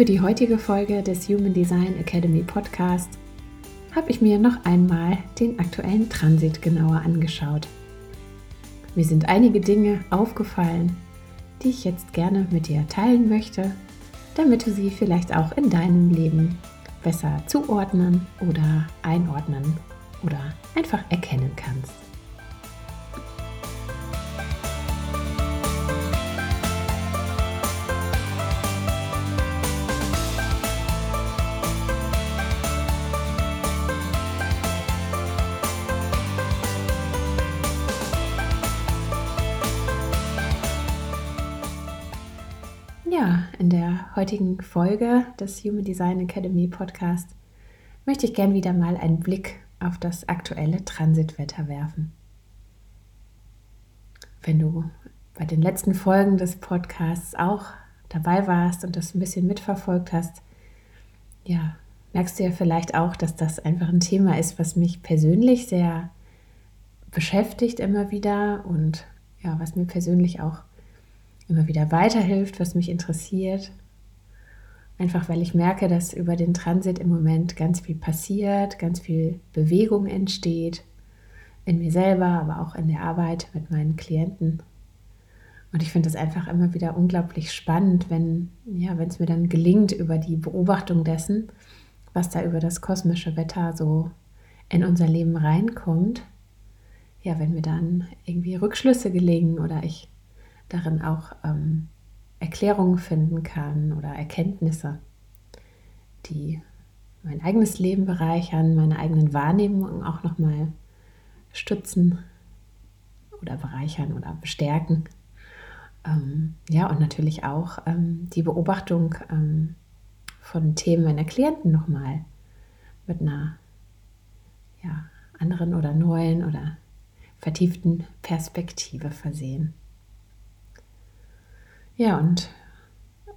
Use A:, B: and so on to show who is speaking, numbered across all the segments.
A: Für die heutige Folge des Human Design Academy Podcast habe ich mir noch einmal den aktuellen Transit genauer angeschaut. Mir sind einige Dinge aufgefallen, die ich jetzt gerne mit dir teilen möchte, damit du sie vielleicht auch in deinem Leben besser zuordnen oder einordnen oder einfach erkennen kannst. Heutigen Folge des Human Design Academy Podcast möchte ich gern wieder mal einen Blick auf das aktuelle Transitwetter werfen. Wenn du bei den letzten Folgen des Podcasts auch dabei warst und das ein bisschen mitverfolgt hast, ja, merkst du ja vielleicht auch, dass das einfach ein Thema ist, was mich persönlich sehr beschäftigt immer wieder und ja, was mir persönlich auch immer wieder weiterhilft, was mich interessiert. Einfach weil ich merke, dass über den Transit im Moment ganz viel passiert, ganz viel Bewegung entsteht. In mir selber, aber auch in der Arbeit mit meinen Klienten. Und ich finde es einfach immer wieder unglaublich spannend, wenn ja, wenn es mir dann gelingt, über die Beobachtung dessen, was da über das kosmische Wetter so in unser Leben reinkommt. Ja, wenn mir dann irgendwie Rückschlüsse gelingen oder ich darin auch ähm, Erklärungen finden kann oder Erkenntnisse, die mein eigenes Leben bereichern, meine eigenen Wahrnehmungen auch nochmal stützen oder bereichern oder bestärken. Ähm, ja, und natürlich auch ähm, die Beobachtung ähm, von Themen meiner Klienten nochmal mit einer ja, anderen oder neuen oder vertieften Perspektive versehen. Ja, und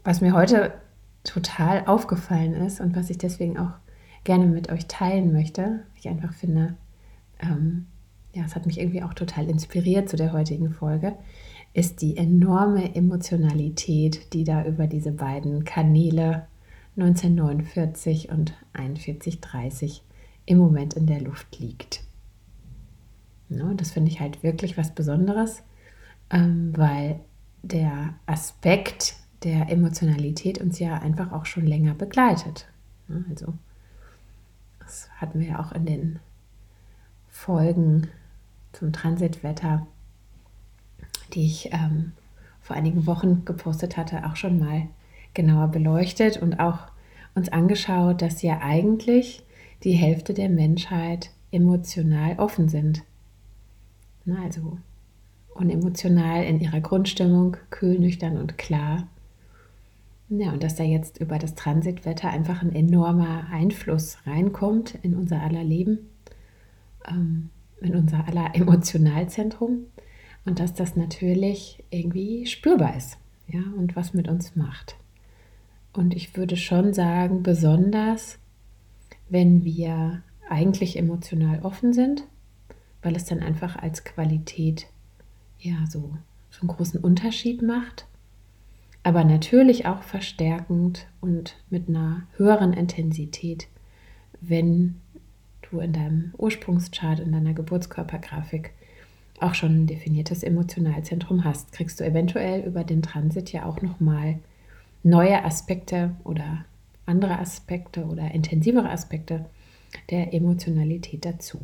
A: was mir heute total aufgefallen ist und was ich deswegen auch gerne mit euch teilen möchte, ich einfach finde, ähm, ja, es hat mich irgendwie auch total inspiriert zu der heutigen Folge, ist die enorme Emotionalität, die da über diese beiden Kanäle 1949 und 4130 im Moment in der Luft liegt. Ja, das finde ich halt wirklich was Besonderes, ähm, weil der Aspekt der Emotionalität uns ja einfach auch schon länger begleitet. Also, das hatten wir ja auch in den Folgen zum Transitwetter, die ich ähm, vor einigen Wochen gepostet hatte, auch schon mal genauer beleuchtet und auch uns angeschaut, dass ja eigentlich die Hälfte der Menschheit emotional offen sind. Also unemotional in ihrer Grundstimmung, kühl, nüchtern und klar. Ja, und dass da jetzt über das Transitwetter einfach ein enormer Einfluss reinkommt in unser aller Leben, ähm, in unser aller Emotionalzentrum und dass das natürlich irgendwie spürbar ist, ja, und was mit uns macht. Und ich würde schon sagen, besonders wenn wir eigentlich emotional offen sind, weil es dann einfach als Qualität ja, so, so einen großen Unterschied macht, aber natürlich auch verstärkend und mit einer höheren Intensität, wenn du in deinem Ursprungschart, in deiner Geburtskörpergrafik auch schon ein definiertes Emotionalzentrum hast, kriegst du eventuell über den Transit ja auch nochmal neue Aspekte oder andere Aspekte oder intensivere Aspekte der Emotionalität dazu.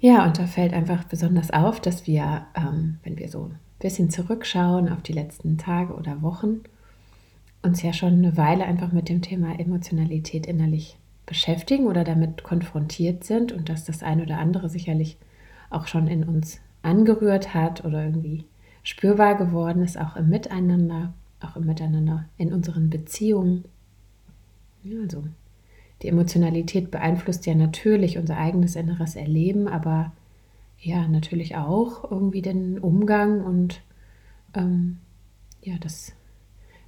A: Ja, und da fällt einfach besonders auf, dass wir, ähm, wenn wir so ein bisschen zurückschauen auf die letzten Tage oder Wochen, uns ja schon eine Weile einfach mit dem Thema Emotionalität innerlich beschäftigen oder damit konfrontiert sind und dass das ein oder andere sicherlich auch schon in uns angerührt hat oder irgendwie spürbar geworden ist, auch im Miteinander, auch im Miteinander in unseren Beziehungen. Ja, also die Emotionalität beeinflusst ja natürlich unser eigenes inneres Erleben, aber ja, natürlich auch irgendwie den Umgang und ähm, ja, das,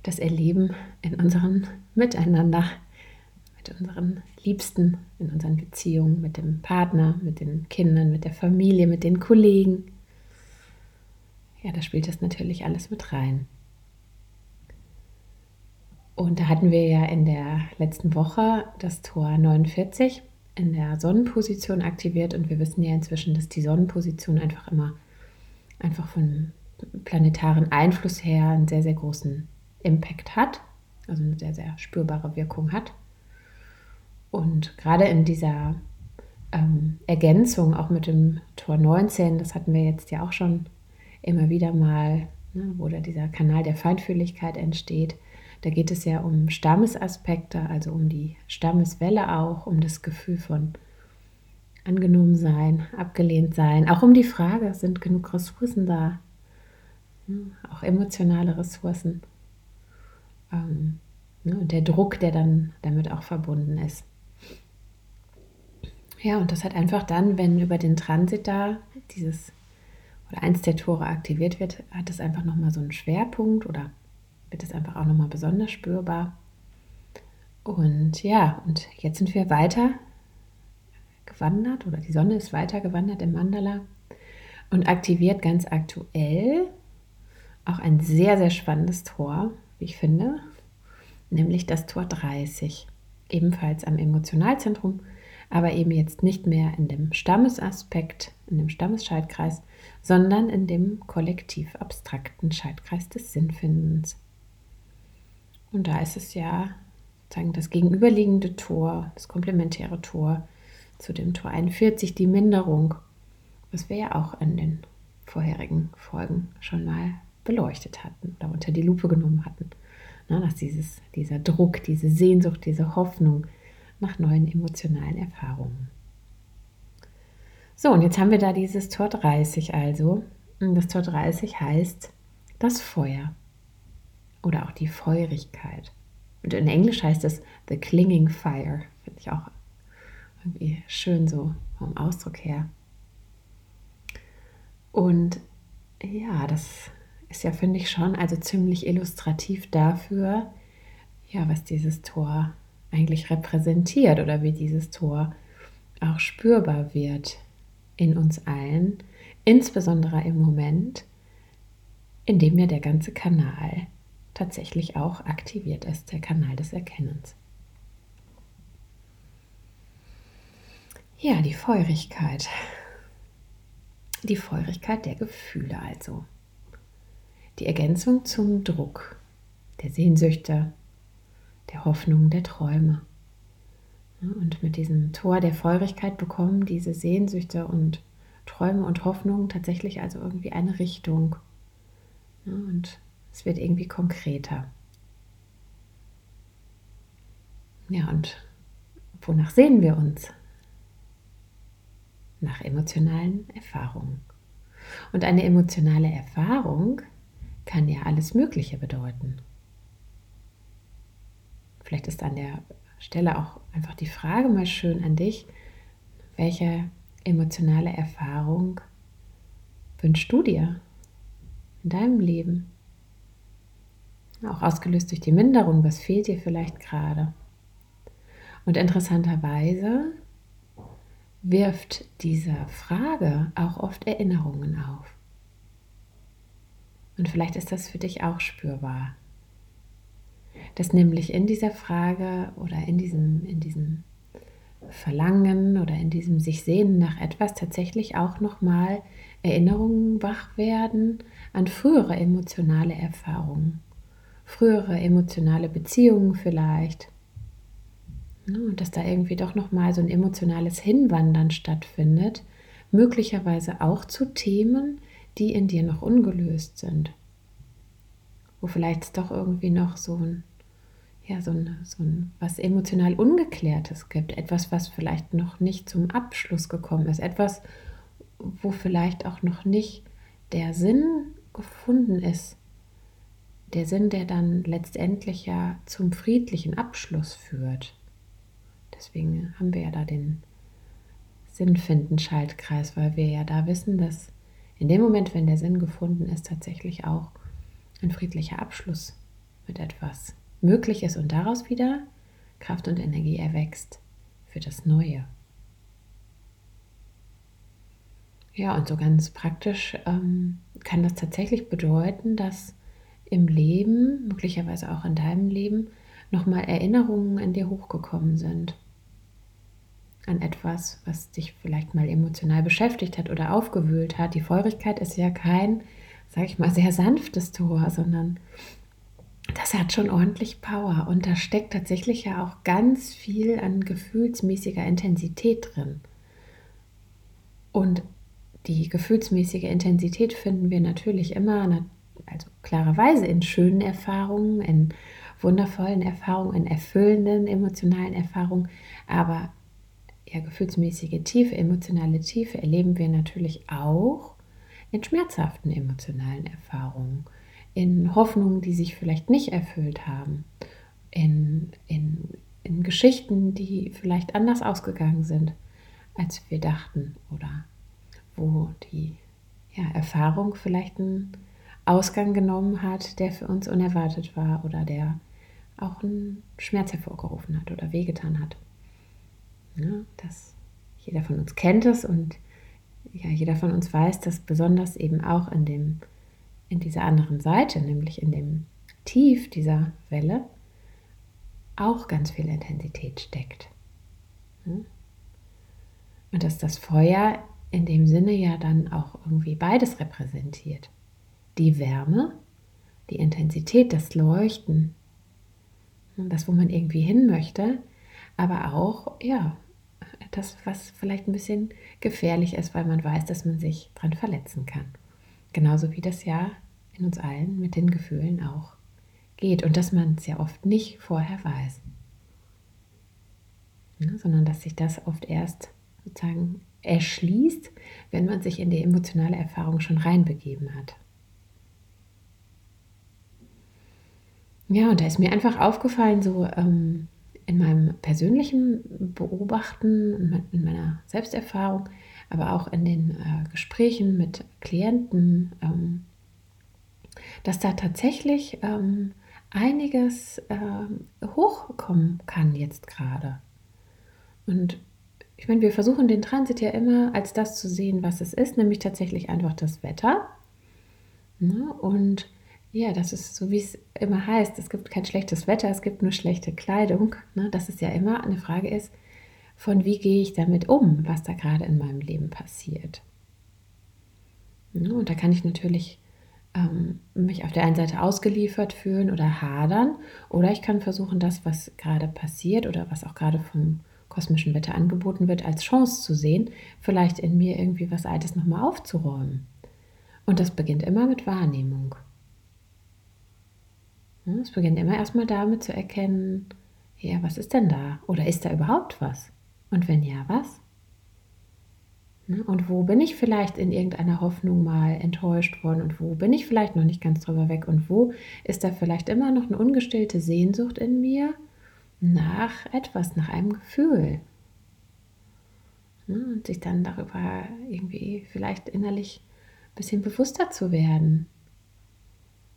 A: das Erleben in unserem Miteinander, mit unseren Liebsten, in unseren Beziehungen, mit dem Partner, mit den Kindern, mit der Familie, mit den Kollegen. Ja, da spielt das natürlich alles mit rein. Und da hatten wir ja in der letzten Woche das Tor 49 in der Sonnenposition aktiviert und wir wissen ja inzwischen, dass die Sonnenposition einfach immer einfach von planetaren Einfluss her einen sehr, sehr großen Impact hat, also eine sehr, sehr spürbare Wirkung hat. Und gerade in dieser ähm, Ergänzung auch mit dem Tor 19, das hatten wir jetzt ja auch schon immer wieder mal, ne, wo da dieser Kanal der Feinfühligkeit entsteht, da geht es ja um Stammesaspekte, also um die Stammeswelle auch, um das Gefühl von angenommen sein, abgelehnt sein, auch um die Frage, sind genug Ressourcen da? Auch emotionale Ressourcen. Ähm, ne, und der Druck, der dann damit auch verbunden ist. Ja, und das hat einfach dann, wenn über den Transit da dieses oder eins der Tore aktiviert wird, hat es einfach nochmal so einen Schwerpunkt oder wird es einfach auch nochmal besonders spürbar. Und ja, und jetzt sind wir weiter gewandert oder die Sonne ist weiter gewandert im Mandala und aktiviert ganz aktuell auch ein sehr, sehr spannendes Tor, wie ich finde, nämlich das Tor 30. Ebenfalls am Emotionalzentrum, aber eben jetzt nicht mehr in dem Stammesaspekt, in dem Stammesschaltkreis, sondern in dem kollektiv abstrakten Schaltkreis des Sinnfindens. Und da ist es ja sozusagen das gegenüberliegende Tor, das komplementäre Tor zu dem Tor 41, die Minderung, was wir ja auch in den vorherigen Folgen schon mal beleuchtet hatten oder unter die Lupe genommen hatten. Na, dass dieses, dieser Druck, diese Sehnsucht, diese Hoffnung nach neuen emotionalen Erfahrungen. So, und jetzt haben wir da dieses Tor 30 also. Und das Tor 30 heißt das Feuer oder auch die Feurigkeit. Und in Englisch heißt es The Clinging Fire. Finde ich auch irgendwie schön so vom Ausdruck her. Und ja, das ist ja, finde ich schon, also ziemlich illustrativ dafür, ja, was dieses Tor eigentlich repräsentiert oder wie dieses Tor auch spürbar wird in uns allen, insbesondere im Moment, in dem ja der ganze Kanal tatsächlich auch aktiviert ist, der Kanal des Erkennens. Ja, die Feurigkeit. Die Feurigkeit der Gefühle also. Die Ergänzung zum Druck, der Sehnsüchte, der Hoffnung, der Träume. Und mit diesem Tor der Feurigkeit bekommen diese Sehnsüchte und Träume und Hoffnungen tatsächlich also irgendwie eine Richtung. Und es wird irgendwie konkreter. Ja, und wonach sehen wir uns? Nach emotionalen Erfahrungen. Und eine emotionale Erfahrung kann ja alles Mögliche bedeuten. Vielleicht ist an der Stelle auch einfach die Frage mal schön an dich, welche emotionale Erfahrung wünschst du dir in deinem Leben? Auch ausgelöst durch die Minderung, was fehlt dir vielleicht gerade. Und interessanterweise wirft diese Frage auch oft Erinnerungen auf. Und vielleicht ist das für dich auch spürbar. Dass nämlich in dieser Frage oder in diesem, in diesem Verlangen oder in diesem sich sehnen nach etwas tatsächlich auch nochmal Erinnerungen wach werden an frühere emotionale Erfahrungen frühere emotionale Beziehungen vielleicht. Und dass da irgendwie doch nochmal so ein emotionales Hinwandern stattfindet, möglicherweise auch zu Themen, die in dir noch ungelöst sind. Wo vielleicht doch irgendwie noch so ein, ja, so, ein, so ein, was emotional Ungeklärtes gibt, etwas, was vielleicht noch nicht zum Abschluss gekommen ist, etwas, wo vielleicht auch noch nicht der Sinn gefunden ist, der Sinn, der dann letztendlich ja zum friedlichen Abschluss führt. Deswegen haben wir ja da den Sinnfinden-Schaltkreis, weil wir ja da wissen, dass in dem Moment, wenn der Sinn gefunden ist, tatsächlich auch ein friedlicher Abschluss mit etwas möglich ist und daraus wieder Kraft und Energie erwächst für das Neue. Ja, und so ganz praktisch ähm, kann das tatsächlich bedeuten, dass im Leben, möglicherweise auch in deinem Leben, nochmal Erinnerungen in dir hochgekommen sind. An etwas, was dich vielleicht mal emotional beschäftigt hat oder aufgewühlt hat. Die Feurigkeit ist ja kein, sag ich mal, sehr sanftes Tor, sondern das hat schon ordentlich Power und da steckt tatsächlich ja auch ganz viel an gefühlsmäßiger Intensität drin. Und die gefühlsmäßige Intensität finden wir natürlich immer, also klarerweise in schönen Erfahrungen, in wundervollen Erfahrungen, in erfüllenden emotionalen Erfahrungen, aber ja, gefühlsmäßige Tiefe, emotionale Tiefe erleben wir natürlich auch in schmerzhaften emotionalen Erfahrungen, in Hoffnungen, die sich vielleicht nicht erfüllt haben, in, in, in Geschichten, die vielleicht anders ausgegangen sind, als wir dachten oder wo die ja, Erfahrung vielleicht einen Ausgang genommen hat, der für uns unerwartet war oder der auch einen Schmerz hervorgerufen hat oder wehgetan hat. Ja, das, jeder von uns kennt es und ja, jeder von uns weiß, dass besonders eben auch in, dem, in dieser anderen Seite, nämlich in dem Tief dieser Welle, auch ganz viel Intensität steckt. Ja? Und dass das Feuer in dem Sinne ja dann auch irgendwie beides repräsentiert. Die Wärme, die Intensität, das Leuchten, das, wo man irgendwie hin möchte, aber auch, ja, das, was vielleicht ein bisschen gefährlich ist, weil man weiß, dass man sich dran verletzen kann. Genauso wie das ja in uns allen mit den Gefühlen auch geht und dass man es ja oft nicht vorher weiß, ja, sondern dass sich das oft erst sozusagen erschließt, wenn man sich in die emotionale Erfahrung schon reinbegeben hat. Ja, und da ist mir einfach aufgefallen, so ähm, in meinem persönlichen Beobachten, in meiner Selbsterfahrung, aber auch in den äh, Gesprächen mit Klienten, ähm, dass da tatsächlich ähm, einiges äh, hochkommen kann jetzt gerade. Und ich meine, wir versuchen den Transit ja immer als das zu sehen, was es ist, nämlich tatsächlich einfach das Wetter. Ne? Und ja, das ist so, wie es immer heißt, es gibt kein schlechtes Wetter, es gibt nur schlechte Kleidung. Ne? Dass es ja immer eine Frage ist, von wie gehe ich damit um, was da gerade in meinem Leben passiert. Ne? Und da kann ich natürlich ähm, mich auf der einen Seite ausgeliefert fühlen oder hadern, oder ich kann versuchen, das, was gerade passiert oder was auch gerade vom kosmischen Wetter angeboten wird, als Chance zu sehen, vielleicht in mir irgendwie was Altes nochmal aufzuräumen. Und das beginnt immer mit Wahrnehmung. Es beginnt immer erstmal damit zu erkennen, ja, was ist denn da? Oder ist da überhaupt was? Und wenn ja, was? Und wo bin ich vielleicht in irgendeiner Hoffnung mal enttäuscht worden und wo bin ich vielleicht noch nicht ganz drüber weg und wo ist da vielleicht immer noch eine ungestillte Sehnsucht in mir nach etwas, nach einem Gefühl. Ne, und sich dann darüber irgendwie vielleicht innerlich ein bisschen bewusster zu werden,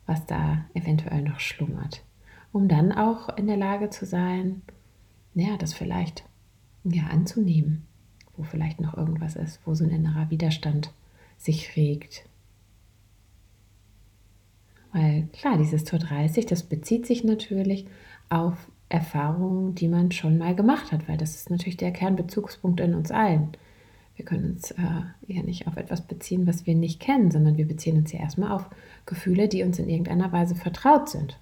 A: was da eventuell noch schlummert. Um dann auch in der Lage zu sein, ja, das vielleicht ja, anzunehmen, wo vielleicht noch irgendwas ist, wo so ein innerer Widerstand sich regt. Weil klar, dieses Tor 30, das bezieht sich natürlich auf Erfahrungen, die man schon mal gemacht hat, weil das ist natürlich der Kernbezugspunkt in uns allen. Wir können uns äh, ja nicht auf etwas beziehen, was wir nicht kennen, sondern wir beziehen uns ja erstmal auf Gefühle, die uns in irgendeiner Weise vertraut sind.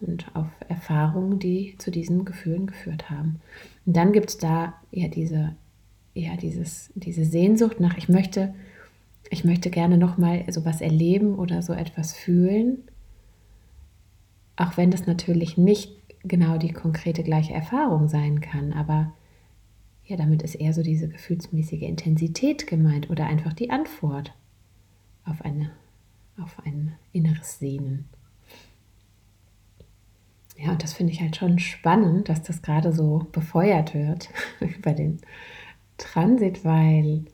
A: Und auf Erfahrungen, die zu diesen Gefühlen geführt haben. Und dann gibt es da ja diese, ja, dieses, diese Sehnsucht nach, ich möchte, ich möchte gerne nochmal sowas erleben oder so etwas fühlen auch wenn das natürlich nicht genau die konkrete gleiche Erfahrung sein kann, aber ja, damit ist eher so diese gefühlsmäßige Intensität gemeint oder einfach die Antwort auf, eine, auf ein inneres Sehnen. Ja, und das finde ich halt schon spannend, dass das gerade so befeuert wird über den Transit, weil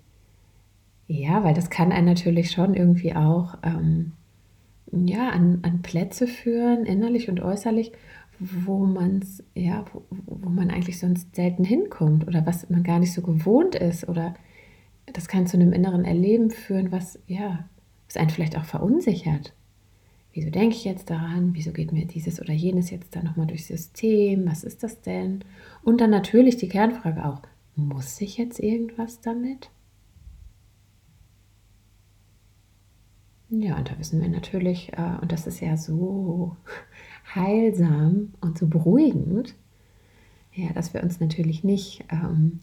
A: ja, weil das kann einen natürlich schon irgendwie auch ähm, ja, an, an Plätze führen, innerlich und äußerlich, wo man's, ja, wo, wo man eigentlich sonst selten hinkommt oder was man gar nicht so gewohnt ist. Oder das kann zu einem inneren Erleben führen, was, ja, was einen vielleicht auch verunsichert. Wieso denke ich jetzt daran? Wieso geht mir dieses oder jenes jetzt da nochmal durchs System? Was ist das denn? Und dann natürlich die Kernfrage auch, muss ich jetzt irgendwas damit? Ja, und da wissen wir natürlich, äh, und das ist ja so heilsam und so beruhigend, ja, dass wir uns natürlich nicht, ähm,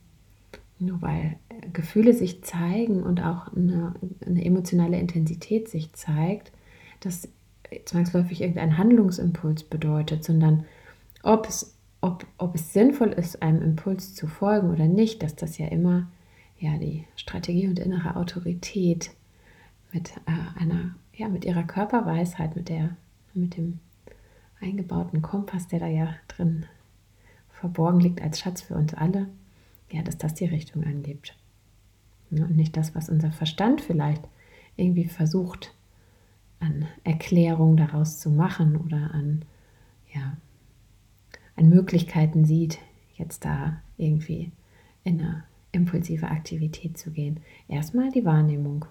A: nur weil Gefühle sich zeigen und auch eine, eine emotionale Intensität sich zeigt, dass zwangsläufig irgendein Handlungsimpuls bedeutet, sondern ob es, ob, ob es sinnvoll ist, einem Impuls zu folgen oder nicht, dass das ja immer ja, die Strategie und innere Autorität mit äh, einer, ja, mit ihrer Körperweisheit, mit der, mit dem eingebauten Kompass, der da ja drin verborgen liegt als Schatz für uns alle, ja, dass das die Richtung angibt. Ja, und nicht das, was unser Verstand vielleicht irgendwie versucht, an Erklärung daraus zu machen oder an, ja, an Möglichkeiten sieht, jetzt da irgendwie in eine impulsive Aktivität zu gehen. Erstmal die Wahrnehmung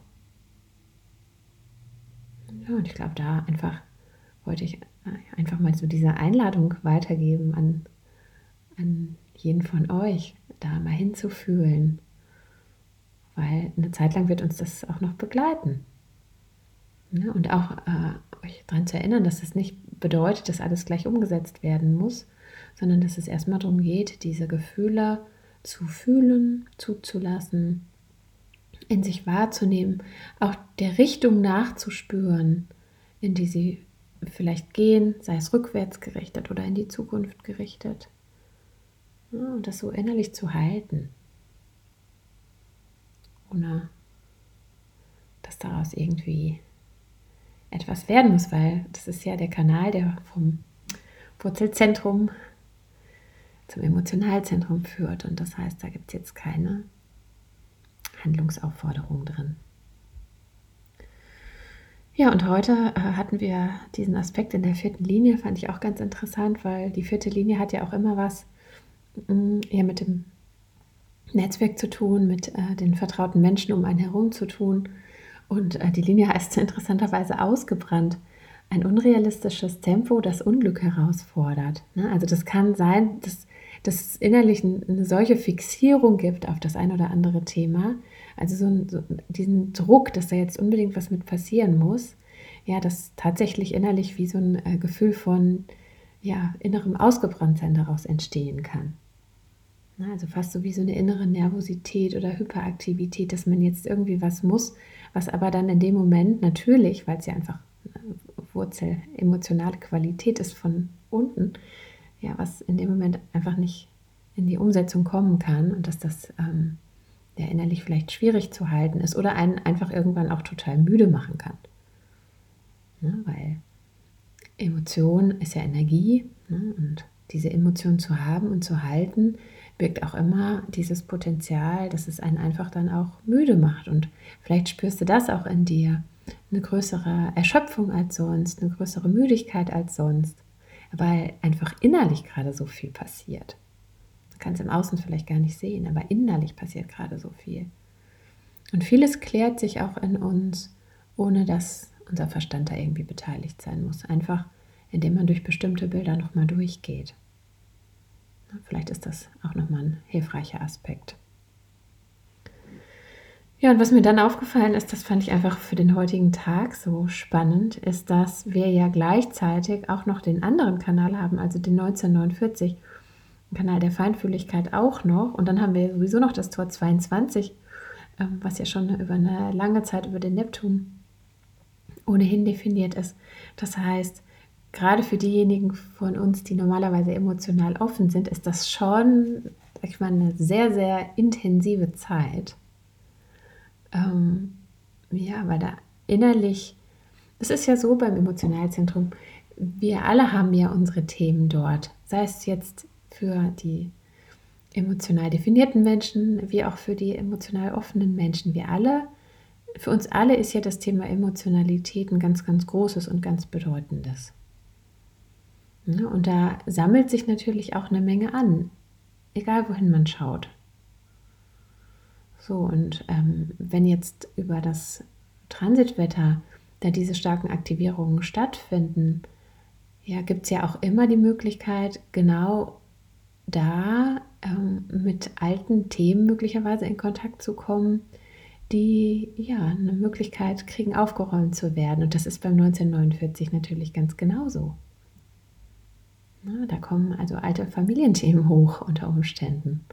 A: ja, und ich glaube, da einfach wollte ich einfach mal so diese Einladung weitergeben an, an jeden von euch, da mal hinzufühlen. Weil eine Zeit lang wird uns das auch noch begleiten. Ja, und auch äh, euch daran zu erinnern, dass das nicht bedeutet, dass alles gleich umgesetzt werden muss, sondern dass es erstmal darum geht, diese Gefühle zu fühlen, zuzulassen in sich wahrzunehmen, auch der Richtung nachzuspüren, in die sie vielleicht gehen, sei es rückwärts gerichtet oder in die Zukunft gerichtet. Und das so innerlich zu halten, ohne dass daraus irgendwie etwas werden muss, weil das ist ja der Kanal, der vom Wurzelzentrum zum Emotionalzentrum führt. Und das heißt, da gibt es jetzt keine Handlungsaufforderung drin. Ja, und heute äh, hatten wir diesen Aspekt in der vierten Linie, fand ich auch ganz interessant, weil die vierte Linie hat ja auch immer was mh, mm, eher mit dem Netzwerk zu tun, mit äh, den vertrauten Menschen um einen herum zu tun. Und äh, die Linie heißt interessanterweise ausgebrannt. Ein unrealistisches Tempo, das Unglück herausfordert. Ne? Also das kann sein, dass, dass es innerlich eine solche Fixierung gibt auf das ein oder andere Thema, also so, so diesen Druck, dass da jetzt unbedingt was mit passieren muss, ja, das tatsächlich innerlich wie so ein äh, Gefühl von ja, innerem Ausgebranntsein daraus entstehen kann. Also fast so wie so eine innere Nervosität oder Hyperaktivität, dass man jetzt irgendwie was muss, was aber dann in dem Moment natürlich, weil es ja einfach Wurzel emotionale Qualität ist von unten, ja, was in dem Moment einfach nicht in die Umsetzung kommen kann und dass das ähm, der innerlich vielleicht schwierig zu halten ist oder einen einfach irgendwann auch total müde machen kann. Ne, weil Emotion ist ja Energie ne, und diese Emotion zu haben und zu halten, birgt auch immer dieses Potenzial, dass es einen einfach dann auch müde macht. Und vielleicht spürst du das auch in dir. Eine größere Erschöpfung als sonst, eine größere Müdigkeit als sonst, weil einfach innerlich gerade so viel passiert kann es im Außen vielleicht gar nicht sehen, aber innerlich passiert gerade so viel. Und vieles klärt sich auch in uns, ohne dass unser Verstand da irgendwie beteiligt sein muss. Einfach, indem man durch bestimmte Bilder nochmal durchgeht. Vielleicht ist das auch nochmal ein hilfreicher Aspekt. Ja, und was mir dann aufgefallen ist, das fand ich einfach für den heutigen Tag so spannend, ist, dass wir ja gleichzeitig auch noch den anderen Kanal haben, also den 1949 Kanal der Feinfühligkeit auch noch. Und dann haben wir sowieso noch das Tor 22, ähm, was ja schon über eine lange Zeit über den Neptun ohnehin definiert ist. Das heißt, gerade für diejenigen von uns, die normalerweise emotional offen sind, ist das schon, sag ich mal, eine sehr, sehr intensive Zeit. Ähm, ja, weil da innerlich, es ist ja so beim Emotionalzentrum, wir alle haben ja unsere Themen dort, sei es jetzt für die emotional definierten Menschen, wie auch für die emotional offenen Menschen. Wir alle, für uns alle ist ja das Thema Emotionalität ein ganz, ganz großes und ganz bedeutendes. Ja, und da sammelt sich natürlich auch eine Menge an, egal wohin man schaut. So, und ähm, wenn jetzt über das Transitwetter da diese starken Aktivierungen stattfinden, ja, gibt es ja auch immer die Möglichkeit, genau da ähm, mit alten Themen möglicherweise in Kontakt zu kommen, die ja eine Möglichkeit kriegen, aufgeräumt zu werden. Und das ist beim 1949 natürlich ganz genauso. Na, da kommen also alte Familienthemen hoch unter Umständen.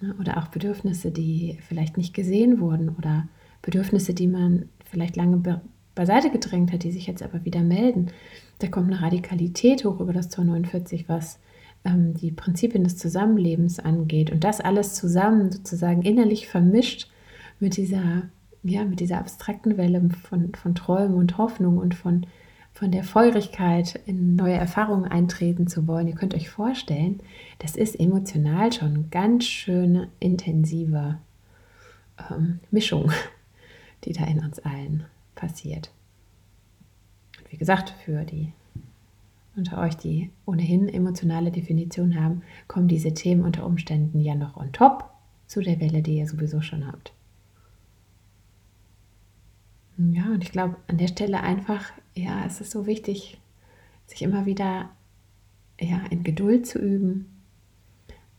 A: Na, oder auch Bedürfnisse, die vielleicht nicht gesehen wurden oder Bedürfnisse, die man vielleicht lange be beiseite gedrängt hat, die sich jetzt aber wieder melden. Da kommt eine Radikalität hoch über das Tor 49, was ähm, die Prinzipien des Zusammenlebens angeht und das alles zusammen sozusagen innerlich vermischt mit dieser, ja, mit dieser abstrakten Welle von, von Träumen und Hoffnung und von, von der Feurigkeit, in neue Erfahrungen eintreten zu wollen. Ihr könnt euch vorstellen, das ist emotional schon ganz schöne intensive ähm, Mischung, die da in uns allen passiert. Und wie gesagt, für die unter euch, die ohnehin emotionale Definition haben, kommen diese Themen unter Umständen ja noch on top zu der Welle, die ihr sowieso schon habt. Ja, und ich glaube, an der Stelle einfach, ja, es ist so wichtig, sich immer wieder ja, in Geduld zu üben,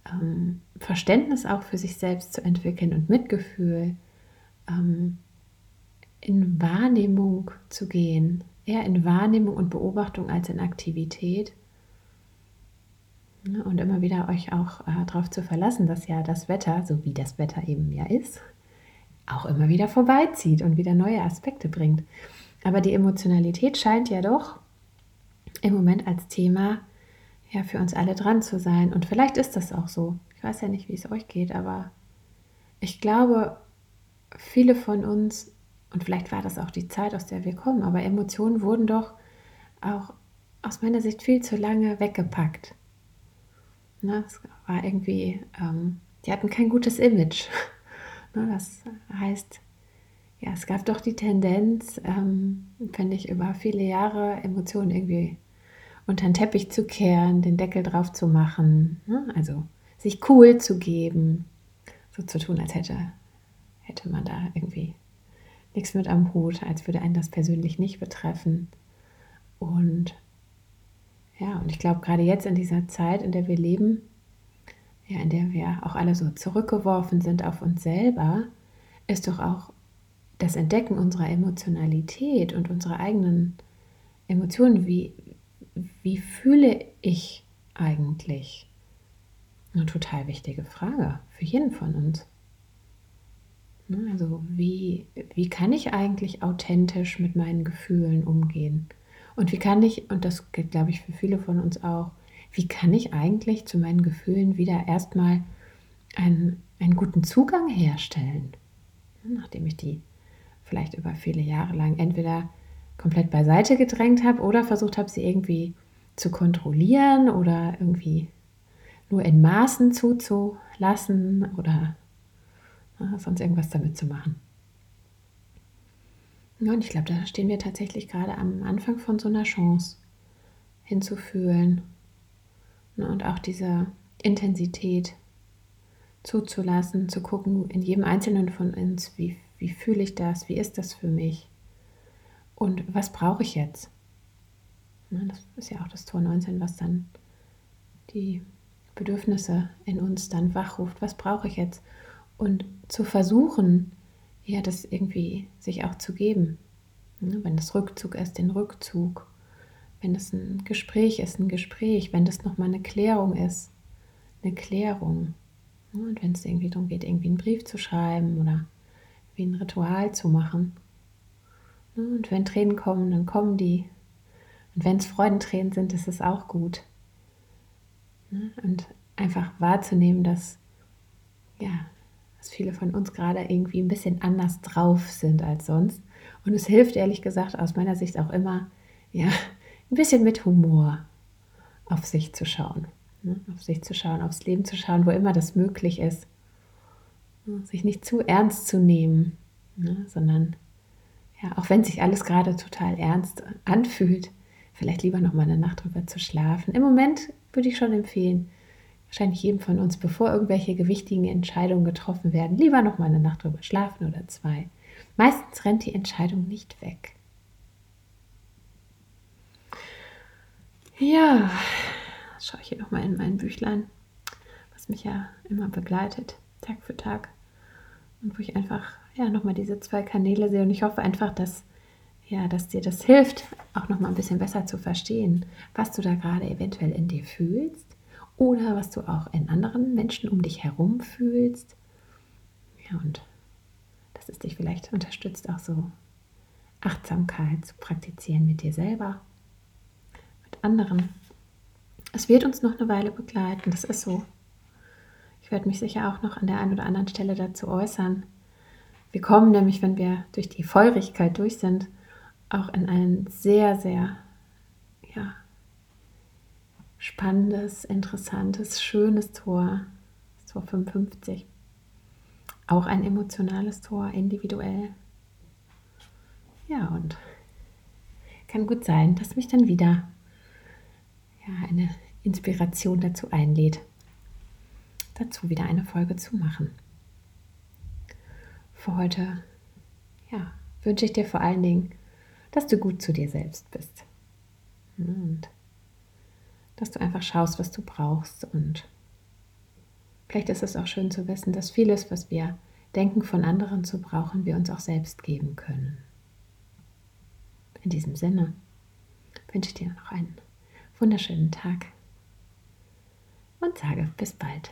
A: ähm, Verständnis auch für sich selbst zu entwickeln und Mitgefühl, ähm, in Wahrnehmung zu gehen, eher in Wahrnehmung und Beobachtung als in Aktivität. Und immer wieder euch auch äh, darauf zu verlassen, dass ja das Wetter, so wie das Wetter eben ja ist, auch immer wieder vorbeizieht und wieder neue Aspekte bringt. Aber die Emotionalität scheint ja doch im Moment als Thema ja für uns alle dran zu sein. Und vielleicht ist das auch so. Ich weiß ja nicht, wie es euch geht, aber ich glaube, viele von uns und vielleicht war das auch die Zeit, aus der wir kommen, aber Emotionen wurden doch auch aus meiner Sicht viel zu lange weggepackt. Ne, es war irgendwie, ähm, die hatten kein gutes Image. ne, das heißt, ja, es gab doch die Tendenz, ähm, finde ich, über viele Jahre Emotionen irgendwie unter den Teppich zu kehren, den Deckel drauf zu machen, ne? also sich cool zu geben, so zu tun, als hätte, hätte man da irgendwie nichts mit am Hut, als würde einen das persönlich nicht betreffen. Und ja, und ich glaube, gerade jetzt in dieser Zeit, in der wir leben, ja, in der wir auch alle so zurückgeworfen sind auf uns selber, ist doch auch das Entdecken unserer Emotionalität und unserer eigenen Emotionen, wie, wie fühle ich eigentlich? Eine total wichtige Frage für jeden von uns. Ne, also wie, wie kann ich eigentlich authentisch mit meinen Gefühlen umgehen? Und wie kann ich, und das gilt, glaube ich, für viele von uns auch, wie kann ich eigentlich zu meinen Gefühlen wieder erstmal einen, einen guten Zugang herstellen? Nachdem ich die vielleicht über viele Jahre lang entweder komplett beiseite gedrängt habe oder versucht habe, sie irgendwie zu kontrollieren oder irgendwie nur in Maßen zuzulassen oder sonst irgendwas damit zu machen. Ja, und ich glaube, da stehen wir tatsächlich gerade am Anfang von so einer Chance hinzufühlen ne, und auch diese Intensität zuzulassen, zu gucken in jedem Einzelnen von uns, wie, wie fühle ich das, wie ist das für mich und was brauche ich jetzt. Ne, das ist ja auch das Tor 19, was dann die Bedürfnisse in uns dann wachruft. Was brauche ich jetzt? Und zu versuchen, ja, das irgendwie sich auch zu geben. Wenn das Rückzug ist, den Rückzug. Wenn es ein Gespräch ist, ein Gespräch. Wenn das nochmal eine Klärung ist, eine Klärung. Und wenn es irgendwie darum geht, irgendwie einen Brief zu schreiben oder wie ein Ritual zu machen. Und wenn Tränen kommen, dann kommen die. Und wenn es Freudentränen sind, ist es auch gut. Ne? Und einfach wahrzunehmen, dass, ja, dass viele von uns gerade irgendwie ein bisschen anders drauf sind als sonst. Und es hilft ehrlich gesagt aus meiner Sicht auch immer, ja, ein bisschen mit Humor auf sich zu schauen. Ne? Auf sich zu schauen, aufs Leben zu schauen, wo immer das möglich ist. Sich nicht zu ernst zu nehmen, ne? sondern ja, auch wenn sich alles gerade total ernst anfühlt, vielleicht lieber noch mal eine Nacht drüber zu schlafen. Im Moment würde ich schon empfehlen, wahrscheinlich jedem von uns, bevor irgendwelche gewichtigen Entscheidungen getroffen werden, lieber noch mal eine Nacht drüber schlafen oder zwei. Meistens rennt die Entscheidung nicht weg. Ja, schaue ich hier noch mal in mein Büchlein, was mich ja immer begleitet, Tag für Tag und wo ich einfach ja noch mal diese zwei Kanäle sehe und ich hoffe einfach, dass ja, dass dir das hilft, auch noch mal ein bisschen besser zu verstehen, was du da gerade eventuell in dir fühlst oder was du auch in anderen Menschen um dich herum fühlst. Ja, und dass es dich vielleicht unterstützt, auch so Achtsamkeit zu praktizieren mit dir selber, mit anderen. Es wird uns noch eine Weile begleiten, das ist so. Ich werde mich sicher auch noch an der einen oder anderen Stelle dazu äußern. Wir kommen nämlich, wenn wir durch die Feurigkeit durch sind, auch in ein sehr, sehr ja, spannendes, interessantes, schönes Tor, das Tor 55. Auch ein emotionales Tor, individuell. Ja, und kann gut sein, dass mich dann wieder ja, eine Inspiration dazu einlädt, dazu wieder eine Folge zu machen. Für heute ja, wünsche ich dir vor allen Dingen dass du gut zu dir selbst bist. Und dass du einfach schaust, was du brauchst. Und vielleicht ist es auch schön zu wissen, dass vieles, was wir denken von anderen zu brauchen, wir uns auch selbst geben können. In diesem Sinne wünsche ich dir noch einen wunderschönen Tag und sage bis bald.